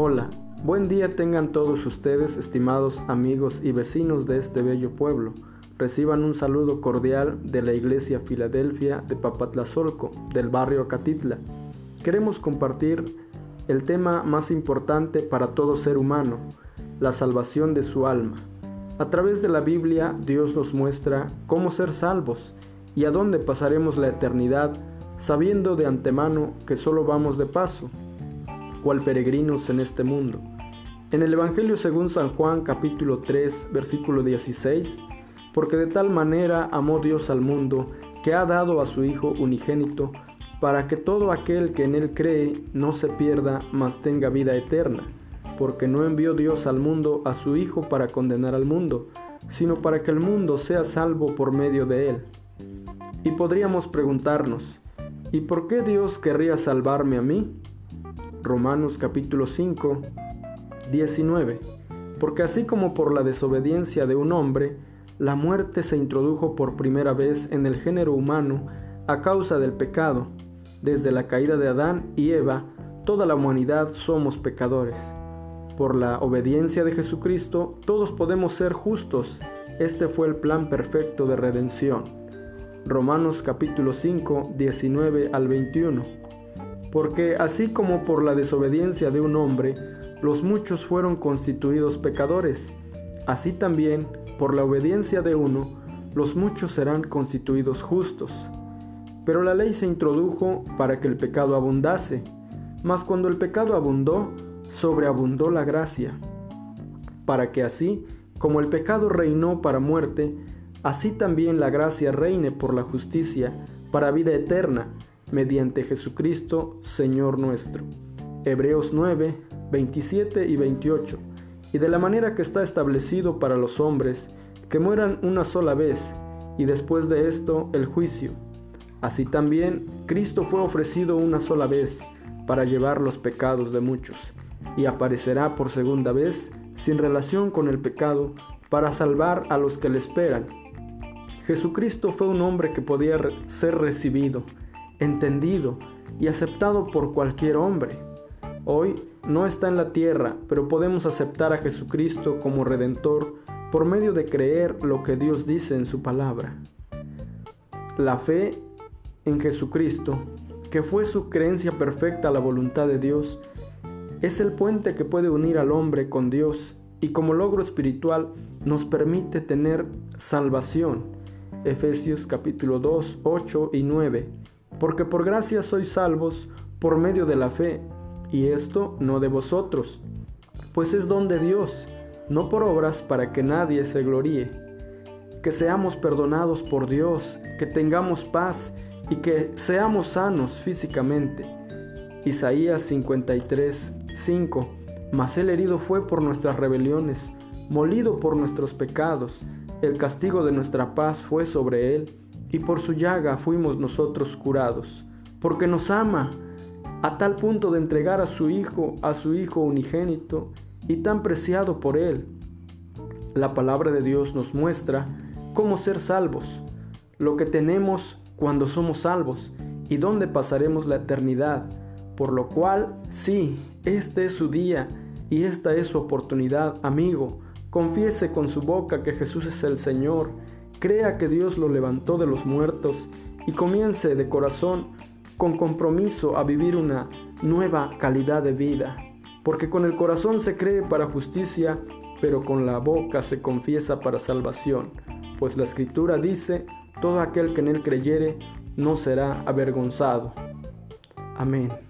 Hola, buen día tengan todos ustedes, estimados amigos y vecinos de este bello pueblo. Reciban un saludo cordial de la Iglesia Filadelfia de Papatlazolco, del barrio Acatitla. Queremos compartir el tema más importante para todo ser humano, la salvación de su alma. A través de la Biblia, Dios nos muestra cómo ser salvos y a dónde pasaremos la eternidad, sabiendo de antemano que solo vamos de paso, cual peregrinos en este mundo. En el Evangelio según San Juan capítulo 3 versículo 16, porque de tal manera amó Dios al mundo, que ha dado a su Hijo unigénito, para que todo aquel que en él cree no se pierda, mas tenga vida eterna porque no envió Dios al mundo a su Hijo para condenar al mundo, sino para que el mundo sea salvo por medio de él. Y podríamos preguntarnos, ¿y por qué Dios querría salvarme a mí? Romanos capítulo 5, 19. Porque así como por la desobediencia de un hombre, la muerte se introdujo por primera vez en el género humano a causa del pecado, desde la caída de Adán y Eva, toda la humanidad somos pecadores. Por la obediencia de Jesucristo, todos podemos ser justos. Este fue el plan perfecto de redención. Romanos capítulo 5, 19 al 21. Porque así como por la desobediencia de un hombre, los muchos fueron constituidos pecadores, así también por la obediencia de uno, los muchos serán constituidos justos. Pero la ley se introdujo para que el pecado abundase, mas cuando el pecado abundó, sobreabundó la gracia, para que así como el pecado reinó para muerte, así también la gracia reine por la justicia para vida eterna, mediante Jesucristo, Señor nuestro. Hebreos 9, 27 y 28. Y de la manera que está establecido para los hombres, que mueran una sola vez, y después de esto el juicio. Así también Cristo fue ofrecido una sola vez, para llevar los pecados de muchos y aparecerá por segunda vez sin relación con el pecado para salvar a los que le esperan. Jesucristo fue un hombre que podía ser recibido, entendido y aceptado por cualquier hombre. Hoy no está en la tierra, pero podemos aceptar a Jesucristo como redentor por medio de creer lo que Dios dice en su palabra. La fe en Jesucristo, que fue su creencia perfecta a la voluntad de Dios, es el puente que puede unir al hombre con Dios y como logro espiritual nos permite tener salvación. Efesios capítulo 2, 8 y 9. Porque por gracia sois salvos por medio de la fe, y esto no de vosotros, pues es don de Dios, no por obras para que nadie se gloríe. Que seamos perdonados por Dios, que tengamos paz y que seamos sanos físicamente Isaías 53, 5. Mas el herido fue por nuestras rebeliones, molido por nuestros pecados, el castigo de nuestra paz fue sobre él, y por su llaga fuimos nosotros curados, porque nos ama a tal punto de entregar a su Hijo, a su Hijo unigénito, y tan preciado por él. La palabra de Dios nos muestra cómo ser salvos, lo que tenemos cuando somos salvos, y dónde pasaremos la eternidad por lo cual, sí, este es su día y esta es su oportunidad, amigo. Confiese con su boca que Jesús es el Señor, crea que Dios lo levantó de los muertos y comience de corazón, con compromiso, a vivir una nueva calidad de vida. Porque con el corazón se cree para justicia, pero con la boca se confiesa para salvación. Pues la Escritura dice, todo aquel que en él creyere no será avergonzado. Amén.